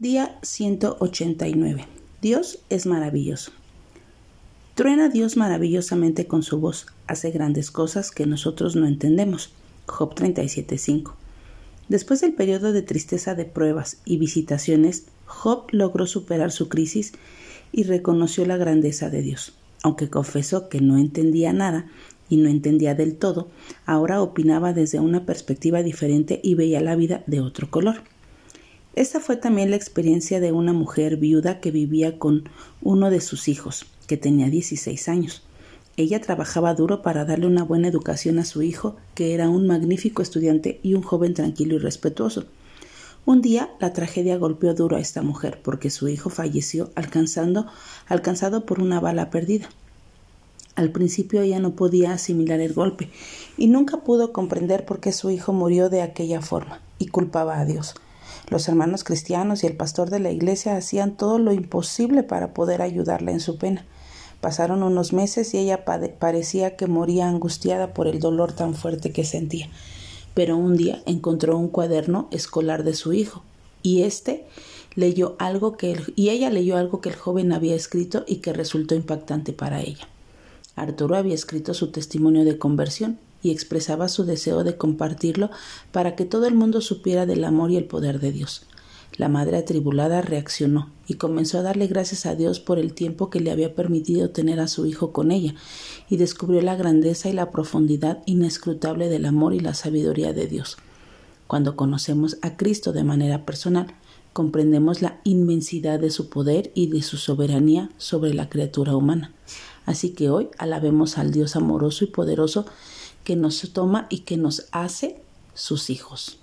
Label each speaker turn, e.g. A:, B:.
A: Día 189. Dios es maravilloso. Truena Dios maravillosamente con su voz, hace grandes cosas que nosotros no entendemos. Job 37.5. Después del periodo de tristeza de pruebas y visitaciones, Job logró superar su crisis y reconoció la grandeza de Dios. Aunque confesó que no entendía nada y no entendía del todo, ahora opinaba desde una perspectiva diferente y veía la vida de otro color. Esta fue también la experiencia de una mujer viuda que vivía con uno de sus hijos, que tenía 16 años. Ella trabajaba duro para darle una buena educación a su hijo, que era un magnífico estudiante y un joven tranquilo y respetuoso. Un día la tragedia golpeó duro a esta mujer porque su hijo falleció alcanzando, alcanzado por una bala perdida. Al principio ella no podía asimilar el golpe y nunca pudo comprender por qué su hijo murió de aquella forma y culpaba a Dios. Los hermanos cristianos y el pastor de la iglesia hacían todo lo imposible para poder ayudarla en su pena. Pasaron unos meses y ella parecía que moría angustiada por el dolor tan fuerte que sentía. Pero un día encontró un cuaderno escolar de su hijo y este leyó algo que y ella leyó algo que el joven había escrito y que resultó impactante para ella. Arturo había escrito su testimonio de conversión y expresaba su deseo de compartirlo para que todo el mundo supiera del amor y el poder de Dios. La madre atribulada reaccionó y comenzó a darle gracias a Dios por el tiempo que le había permitido tener a su hijo con ella, y descubrió la grandeza y la profundidad inescrutable del amor y la sabiduría de Dios. Cuando conocemos a Cristo de manera personal, comprendemos la inmensidad de su poder y de su soberanía sobre la criatura humana. Así que hoy alabemos al Dios amoroso y poderoso que nos toma y que nos hace sus hijos.